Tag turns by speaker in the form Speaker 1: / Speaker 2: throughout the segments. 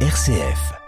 Speaker 1: RCF.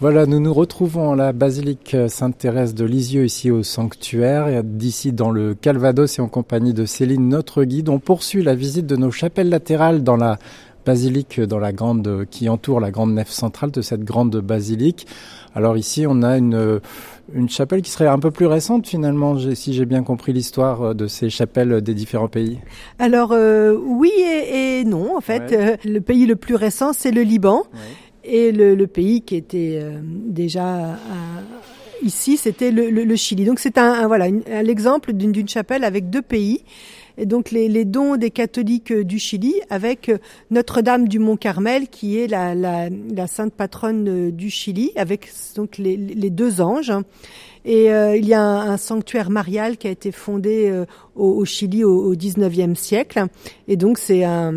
Speaker 2: Voilà, nous nous retrouvons à la basilique Sainte-Thérèse de Lisieux, ici au sanctuaire, d'ici dans le Calvados et en compagnie de Céline, notre guide. On poursuit la visite de nos chapelles latérales dans la basilique, dans la grande, qui entoure la grande nef centrale de cette grande basilique. Alors ici, on a une, une chapelle qui serait un peu plus récente finalement, si j'ai bien compris l'histoire de ces chapelles des différents pays.
Speaker 3: Alors euh, oui et, non, en fait,
Speaker 2: Ouais.
Speaker 3: Euh, le pays le plus récent c'est le Liban et le, le pays qui était euh, déjà à- ici, c'était le, le- le Chili. Donc c'est un, un- voilà une- un- l'exemple d'une chapelle avec deux pays. Et donc les, les dons des catholiques euh, du Chili avec euh, Notre-Dame du Mont Carmel qui est la, la, la sainte patronne euh, du Chili avec donc les, les deux anges. Et euh, il y a un, un sanctuaire marial qui a été fondé euh, au, au Chili au, au 19e siècle. Et donc c'est un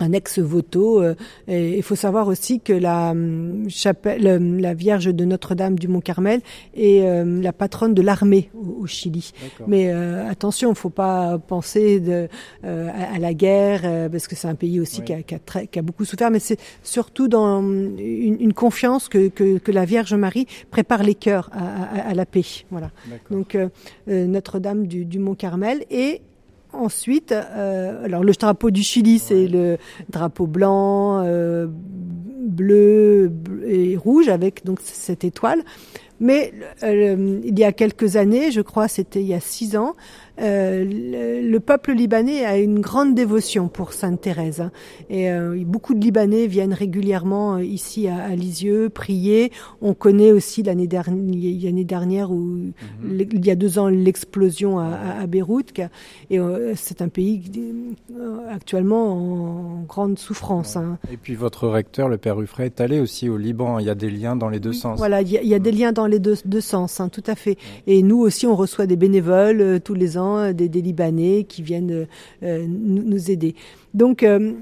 Speaker 3: un ex-voto. euh, il faut savoir aussi que la hum, chapelle, euh, la Vierge de Notre-Dame du Mont-Carmel est euh, la patronne de l'armée au, au Chili. Mais euh, attention, il ne faut pas penser de, euh, à, à la guerre, euh, parce que c'est un pays aussi
Speaker 2: Oui.
Speaker 3: qui, a, qui a très- qui a beaucoup souffert. Mais c'est surtout dans hum, une, une confiance que, que, que la Vierge Marie prépare les cœurs à, à- à la paix. Voilà. Donc euh, Notre-Dame du, du Mont Carmel et ensuite euh, alors le drapeau du Chili c'est le drapeau blanc euh, bleu et rouge avec donc cette étoile. Mais euh, il y a quelques années je crois c'était il y a six ans euh, le, le peuple libanais a une grande dévotion pour Sainte Thérèse hein. et euh, beaucoup de Libanais viennent régulièrement euh, ici à, à Lisieux prier. On connaît aussi l'année dernière, l'année dernière où l- il y a deux ans l'explosion à, à- à Beyrouth et c'est un pays actuellement en grande souffrance. hein.
Speaker 2: Et puis votre recteur, le père Ruffray, est allé aussi au Liban. Il y a des liens dans les deux sens.
Speaker 3: Voilà, il y, a- il y a des liens dans les deux, deux sens, hein, tout à fait. Et nous aussi, on reçoit des bénévoles tous les ans, euh, des, des Libanais qui viennent euh, nous, aider. Donc euh,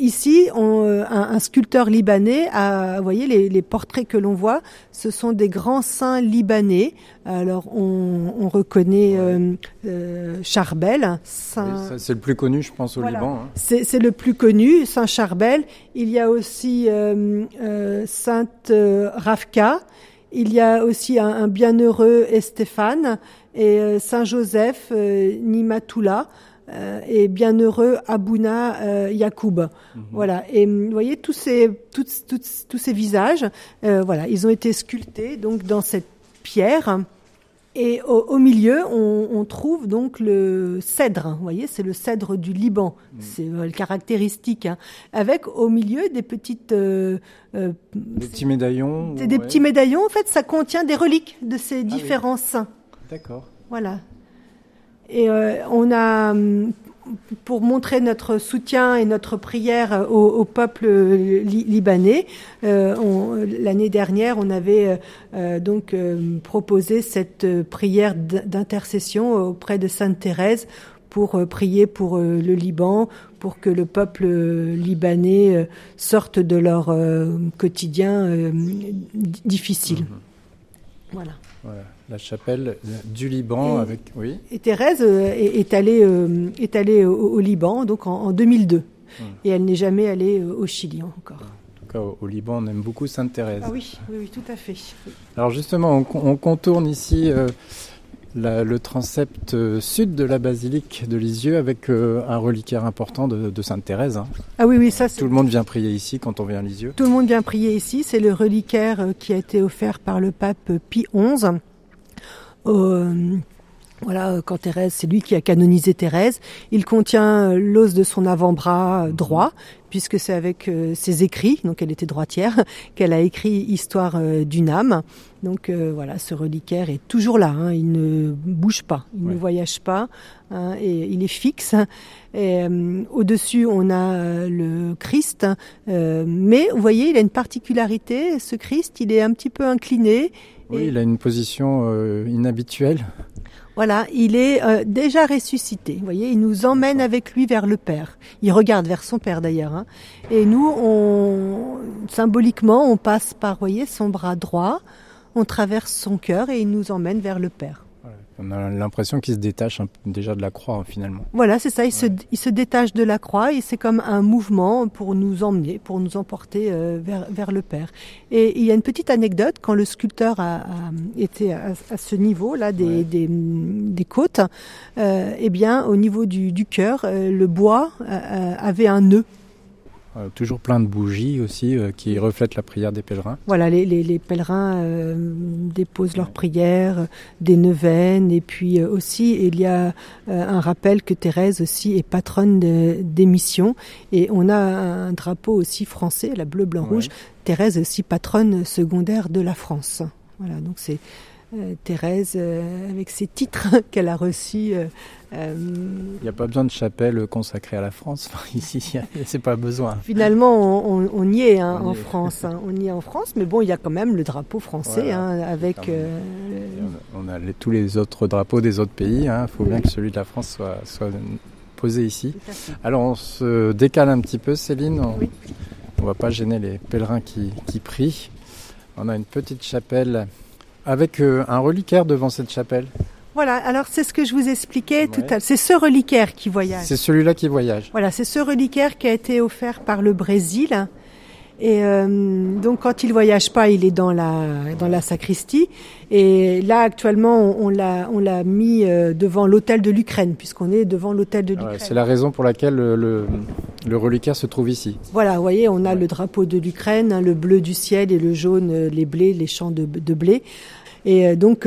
Speaker 3: ici, on, un, un sculpteur libanais a, vous voyez, les, les portraits que l'on voit, ce sont des grands saints libanais. Alors, on, on reconnaît euh, Charbel, saint.
Speaker 2: C'est le plus connu, je pense, au
Speaker 3: Voilà.
Speaker 2: Liban. hein.
Speaker 3: C'est le plus connu, Saint Charbel. Il y a aussi euh, euh, Sainte Ravka. Il y a aussi un, un bienheureux Estéphane et euh, Saint Joseph euh, Nimatoula euh, et bienheureux Abouna euh, Yacoub. Voilà. Et hum, vous voyez tous ces toutes- toutes- tous ces visages, euh, voilà, ils ont été sculptés donc dans cette pierre. Et au, au milieu, on, on trouve donc le cèdre. Vous voyez, c'est le cèdre du Liban. C'est euh, le caractéristique. hein. Avec au milieu des petites, euh, euh,
Speaker 2: Des petits médaillons.
Speaker 3: c'est des
Speaker 2: ouais.
Speaker 3: petits médaillons. En fait, ça contient des reliques de ces
Speaker 2: oui.
Speaker 3: différents saints.
Speaker 2: D'accord.
Speaker 3: Voilà. Et euh, on a, hum, pour montrer notre soutien et notre prière au, au peuple li- libanais, euh, l'année dernière, on avait euh, euh, donc euh, proposé cette euh, prière d'intercession auprès de Sainte Thérèse pour euh, prier pour euh, le Liban, pour que le peuple euh, libanais euh, sorte de leur euh, quotidien euh, difficile. Voilà.
Speaker 2: Voilà. La chapelle du Liban
Speaker 3: Et-
Speaker 2: avec. Oui.
Speaker 3: Et Thérèse euh, est, allée, euh, est allée au, au Liban, donc en, en 2002. Et elle n'est jamais allée euh, au Chili encore.
Speaker 2: En tout cas, au, au Liban, on aime beaucoup Sainte Thérèse.
Speaker 3: Ah oui, oui, oui, tout à fait.
Speaker 2: Alors justement, on, con- on contourne ici euh, la- le transept sud de la basilique de Lisieux avec euh, un reliquaire important de, de Sainte Thérèse. hein.
Speaker 3: Ah oui, oui, ça c'est...
Speaker 2: Tout le monde vient prier ici quand on vient à Lisieux.
Speaker 3: Tout le monde vient prier ici. C'est le reliquaire qui a été offert par le pape Pie XI. Euh, voilà, quand Thérèse, c'est lui qui a canonisé Thérèse. Il contient euh, l'os de son avant-bras droit, puisque c'est avec euh, ses écrits, donc elle était droitière, qu'elle a écrit Histoire d'une âme. Donc euh, voilà, ce reliquaire est toujours là. hein, il ne bouge pas, il
Speaker 2: Ouais.
Speaker 3: ne voyage pas, hein, et il est fixe. Et, euh, Au-dessus, on a le Christ, euh, mais vous voyez, il a une particularité. Ce Christ, il est un petit peu incliné.
Speaker 2: Oui, il a une position euh, inhabituelle.
Speaker 3: Voilà, il est euh, déjà ressuscité. Vous voyez, il nous emmène avec lui vers le Père. Il regarde vers son Père d'ailleurs. Hein. Et nous, on, symboliquement, on passe par, voyez, son bras droit, on traverse son cœur et il nous emmène vers le Père.
Speaker 2: On a l'impression qu'il se détache déjà de la croix hein, finalement.
Speaker 3: Voilà, c'est ça. Il, se, il se détache de la croix et c'est comme un mouvement pour nous emmener, pour nous emporter euh, vers, vers le Père. Et il y a une petite anecdote quand le sculpteur a, été à, ce niveau là des, des, des, côtes. Euh, eh bien, au niveau du, du cœur, euh, le bois euh, avait un nœud.
Speaker 2: Euh, toujours plein de bougies aussi euh, qui reflètent la prière des pèlerins.
Speaker 3: Voilà, les, les, les pèlerins euh, déposent leurs prières, des neuvaines, et puis aussi il y a un rappel que Thérèse aussi est patronne des missions, et on a un drapeau aussi français, la bleu, blanc, rouge. Thérèse aussi patronne secondaire de la France. Voilà, donc c'est euh, Thérèse euh, avec ses titres qu'elle a reçus.
Speaker 2: Euh, il n'y a pas besoin de chapelle consacrée à la France. ici, c'est pas besoin.
Speaker 3: Finalement, on, y est hein, en France. Hein. On y est en France, mais bon, il y a quand même le drapeau français hein, avec.
Speaker 2: On a tous les autres drapeaux des autres pays. Il faut bien que celui de la France soit, soit posé ici. Alors, on se décale un petit peu, Céline. On, ne va pas gêner les pèlerins qui, qui prient. On a une petite chapelle avec euh, un reliquaire devant cette chapelle.
Speaker 3: Voilà, alors c'est ce que je vous expliquais tout à l'heure. C'est ce reliquaire qui voyage.
Speaker 2: C'est celui-là qui voyage.
Speaker 3: Voilà, c'est ce reliquaire qui a été offert par le Brésil et euh, donc quand il voyage pas, il est dans la dans la sacristie. Et là actuellement, on, l'a on l'a mis euh, devant l'hôtel de l'Ukraine, puisqu'on est devant l'hôtel de l'Ukraine.
Speaker 2: c'est la raison pour laquelle le, le, reliquaire se trouve ici.
Speaker 3: Voilà, vous voyez, on a le drapeau de l'Ukraine, hein, le bleu du ciel et le jaune, les blés, les champs de, de blé. Et donc,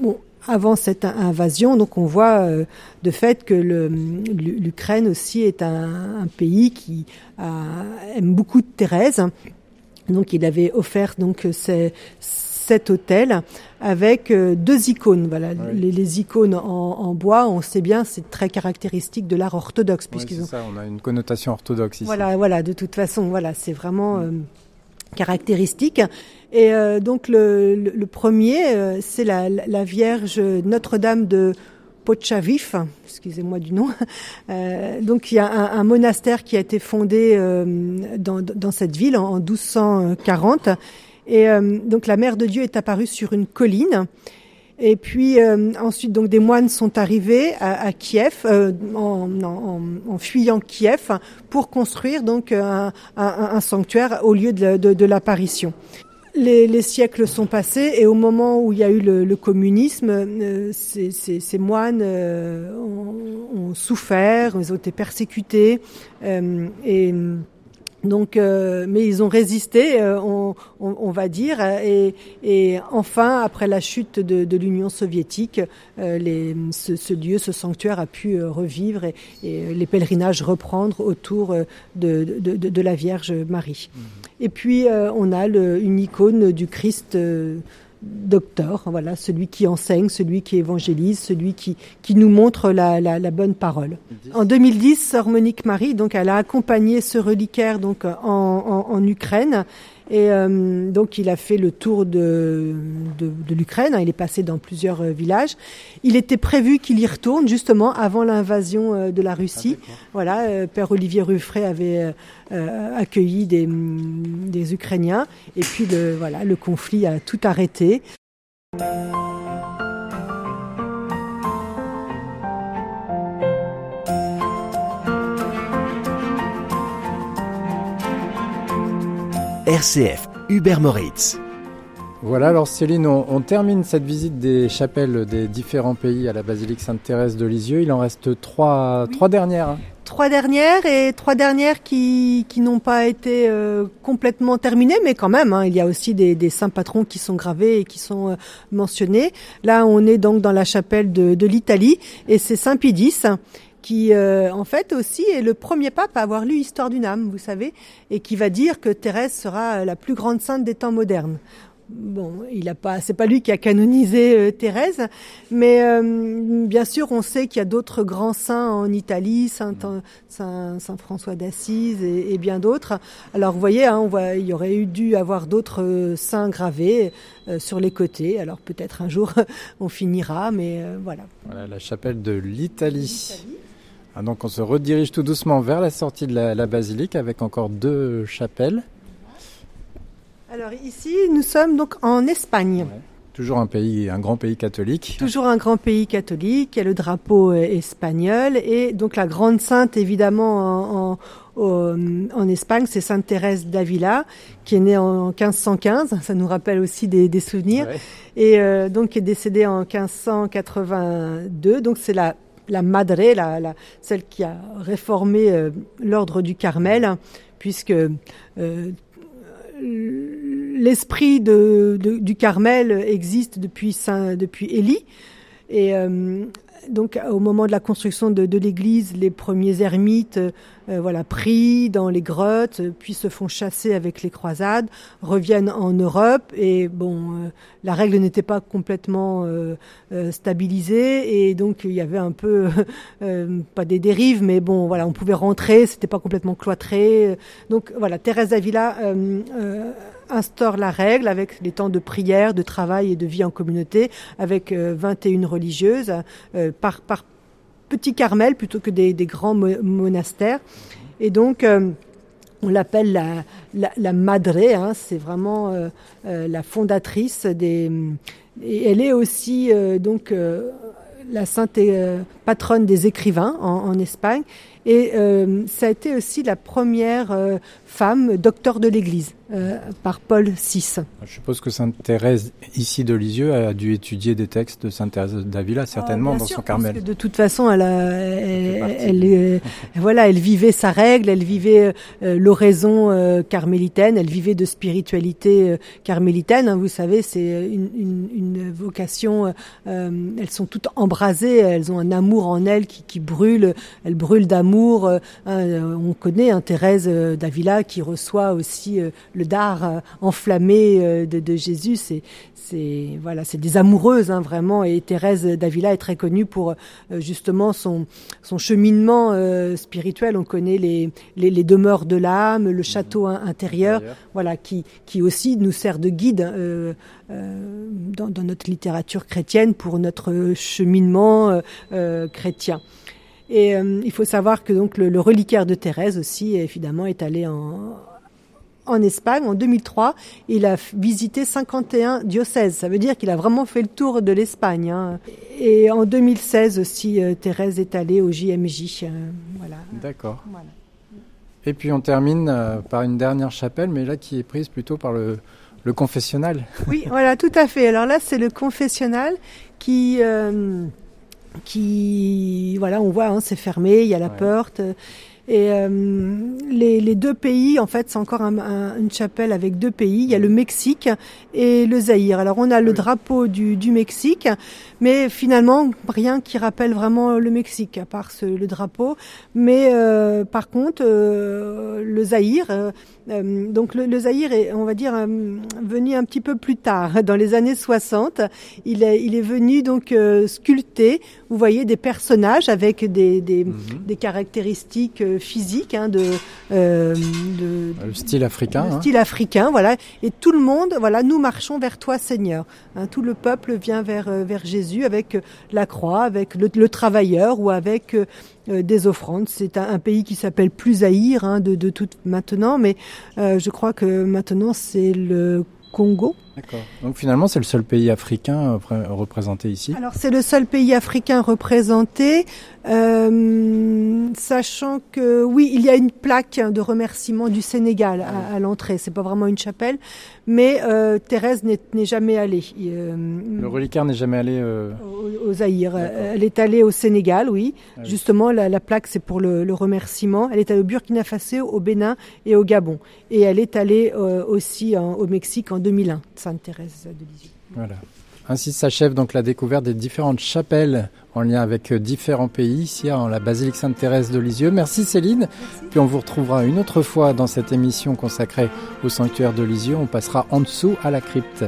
Speaker 3: bon, avant cette invasion. Donc on voit euh, de fait que l'Ukraine aussi est un, pays qui aime beaucoup de Thérèse. Donc il avait offert donc cet hôtel avec euh, deux icônes. Voilà, les, icônes en, bois, on sait bien, c'est très caractéristique de l'art orthodoxe
Speaker 2: puisqu'ils ont. Ça, on a une connotation orthodoxe ici.
Speaker 3: Voilà, voilà. De toute façon, voilà, c'est vraiment. Mm. Euh, caractéristique. Et euh, donc le, le, premier, euh, c'est la, la, Vierge Notre-Dame de Pochavif, excusez-moi du nom. Euh, donc il y a un, un, monastère qui a été fondé euh, dans, dans, cette ville en, en 1240. Et donc la Mère de Dieu est apparue sur une colline. Et puis ensuite, donc des moines sont arrivés à, à Kiev euh, en, en, en, fuyant Kiev pour construire donc un, un, un sanctuaire au lieu de, de, de l'apparition. Les, les, siècles sont passés et au moment où il y a eu le, communisme, euh, ces, moines euh, ont, ont, souffert, ils ont été persécutés euh, et donc, euh, mais ils ont résisté, euh, on, on, on, va dire, et, et, enfin, après la chute de, de l'Union soviétique, euh, les, ce, ce, lieu, ce sanctuaire a pu revivre et, et, les pèlerinages reprendre autour de, de, de la Vierge Marie. Mmh. Et puis, on a le, une icône du Christ docteur, voilà, celui qui enseigne, celui qui évangélise, celui qui, qui nous montre la, la, la bonne parole. En 2010, Sœur Monique Marie, donc, elle a accompagné ce reliquaire donc en, en, en Ukraine et euh, donc il a fait le tour de, de, de l'Ukraine, hein, il est passé dans plusieurs euh, villages. Il était prévu qu'il y retourne justement avant l'invasion euh, de la Russie. Ah, voilà, Père Olivier Ruffray avait accueilli des, des Ukrainiens et puis le, voilà, le conflit a tout arrêté.
Speaker 2: RCF, Hubert Moritz. Voilà, alors Céline, on, termine cette visite des chapelles des différents pays à la basilique Sainte-Thérèse de Lisieux. Il en reste trois, trois dernières. Hein.
Speaker 3: Trois dernières et trois dernières qui, qui n'ont pas été euh, complètement terminées, mais quand même, hein, il y a aussi des, des, saints patrons qui sont gravés et qui sont euh, mentionnés. Là, on est donc dans la chapelle de, de l'Italie et c'est Saint Pidis qui euh, en fait aussi est le premier pape à avoir lu Histoire d'une âme, vous savez, et qui va dire que Thérèse sera la plus grande sainte des temps modernes. bon, il a pas, c'est pas lui qui a canonisé euh, Thérèse, mais euh, bien sûr, on sait qu'il y a d'autres grands saints en Italie, Saint, Saint, Saint François d'Assise et, et, bien d'autres. Alors, vous voyez, hein, on voit, il y aurait eu dû avoir d'autres euh, saints gravés sur les côtés. Alors, peut-être un jour, on finira, mais voilà.
Speaker 2: Voilà la chapelle de l'Italie. Ah, donc, on se redirige tout doucement vers la sortie de la, la basilique avec encore deux chapelles.
Speaker 3: Alors ici, nous sommes donc en Espagne. Ouais.
Speaker 2: Toujours un pays, un grand pays catholique.
Speaker 3: Toujours un grand pays catholique. Il y a le drapeau euh, espagnol et donc la grande sainte évidemment en, en, en Espagne, c'est Sainte Thérèse d'Avila qui est née en 1515. Ça nous rappelle aussi des, des souvenirs ouais. et euh, donc qui est décédée en 1582. Donc c'est la la madre, celle qui a réformé euh, l'ordre du Carmel, puisque euh, l'esprit du Carmel existe depuis Saint, depuis Élie. Et euh, donc, au moment de la construction de, de l'église, les premiers ermites, euh, voilà, prient dans les grottes, puis se font chasser avec les croisades, reviennent en Europe. Et bon, euh, la règle n'était pas complètement euh, euh, stabilisée, et donc il y avait un peu pas des dérives, mais bon, voilà, on pouvait rentrer, c'était pas complètement cloîtré. Donc voilà, Thérèse d'Avila instaure la règle avec les temps de prière, de travail et de vie en communauté, avec euh, 21 religieuses euh, par, par petit carmel plutôt que des, grands mo monastères. Et donc, euh, on l'appelle la, la, madre, hein, c'est vraiment euh, euh, la fondatrice des. Et elle est aussi donc la sainte patronne des écrivains en Espagne. Et ça a été aussi la première femme docteur de l'Église euh, par Paul VI.
Speaker 2: Je suppose que Sainte Thérèse, ici de Lisieux, a dû étudier des textes de Sainte Thérèse d'Avila, certainement,
Speaker 3: ah,
Speaker 2: dans
Speaker 3: sûr,
Speaker 2: son Carmel.
Speaker 3: Parce que de toute façon, elle, a, elle, elle, elle, voilà, elle vivait sa règle, elle vivait euh, l'oraison euh, carmélitaine, elle vivait de spiritualité euh, carmélitaine. Hein, vous savez, c'est une, une, une, vocation. Euh, elles sont toutes embrasées, elles ont un amour en elles qui, qui brûle. Elles brûlent d'amour. Hein, on connaît hein, Thérèse d'Avila qui reçoit aussi le dard euh, enflammé euh, de, de Jésus. C'est, c'est voilà, c'est des amoureuses hein, vraiment. Et Thérèse d'Avila est très connue pour euh, justement son son cheminement euh, spirituel. On connaît les, les, les demeures de l'âme, le château mmh. intérieur, D'ailleurs. voilà, qui qui aussi nous sert de guide euh, euh, dans, dans, notre littérature chrétienne pour notre cheminement chrétien. Et euh, il faut savoir que donc le, le reliquaire de Thérèse aussi évidemment est allé en en Espagne en 2003. Il a visité 51 diocèses. Ça veut dire qu'il a vraiment fait le tour de l'Espagne. Hein. Et en 2016 aussi, euh, Thérèse est allée au JMJ. Euh, voilà.
Speaker 2: D'accord. Voilà. Et puis on termine par une dernière chapelle, mais là qui est prise plutôt par le, le confessionnal.
Speaker 3: Oui, voilà, tout à fait. Alors là, c'est le confessionnal qui... Qui voilà on voit hein, c'est fermé il y a la ouais. porte et euh, les, les, deux pays, en fait, c'est encore un, un, une chapelle avec deux pays. Il y a le Mexique et le Zaïre. Alors on a le drapeau du, du Mexique, mais finalement rien qui rappelle vraiment le Mexique à part ce, le drapeau. Mais euh, par contre, euh, le Zaïre, euh, euh, donc le, le, Zaïre est, on va dire, euh, venu un petit peu plus tard, dans les années 60. Il est, il est venu donc sculpter, vous voyez, des personnages avec des, des, mm -hmm. des caractéristiques physique hein, de,
Speaker 2: euh, de, le style africain.
Speaker 3: Le hein. style africain, voilà. Et tout le monde, voilà, nous marchons vers toi, Seigneur. Hein, tout le peuple vient vers euh, vers Jésus avec la croix, avec le, le travailleur ou avec euh, des offrandes. C'est un, un, pays qui s'appelle plus Zaïre hein, de, de tout maintenant, mais euh, je crois que maintenant c'est le Congo.
Speaker 2: D'accord. Donc finalement, c'est le seul pays africain euh, représenté ici.
Speaker 3: Alors c'est le seul pays africain représenté, euh, sachant que oui, il y a une plaque de remerciement du Sénégal à, à l'entrée. C'est pas vraiment une chapelle, mais euh, Thérèse n'est jamais allée.
Speaker 2: Euh, le reliquaire n'est jamais allé euh...
Speaker 3: au, au Zaïre. Elle est allée au Sénégal, oui. Ah, Justement, oui. La, la, plaque c'est pour le, le, remerciement. Elle est allée au Burkina Faso, au Bénin et au Gabon. Et elle est allée aussi en, au Mexique en 2001. Sainte-Thérèse de Lisieux.
Speaker 2: Voilà. Ainsi s'achève donc la découverte des différentes chapelles en lien avec différents pays ici en la basilique Sainte-Thérèse de Lisieux. Merci Céline. Puis on vous retrouvera une autre fois dans cette émission consacrée au sanctuaire de Lisieux. On passera en dessous à la crypte.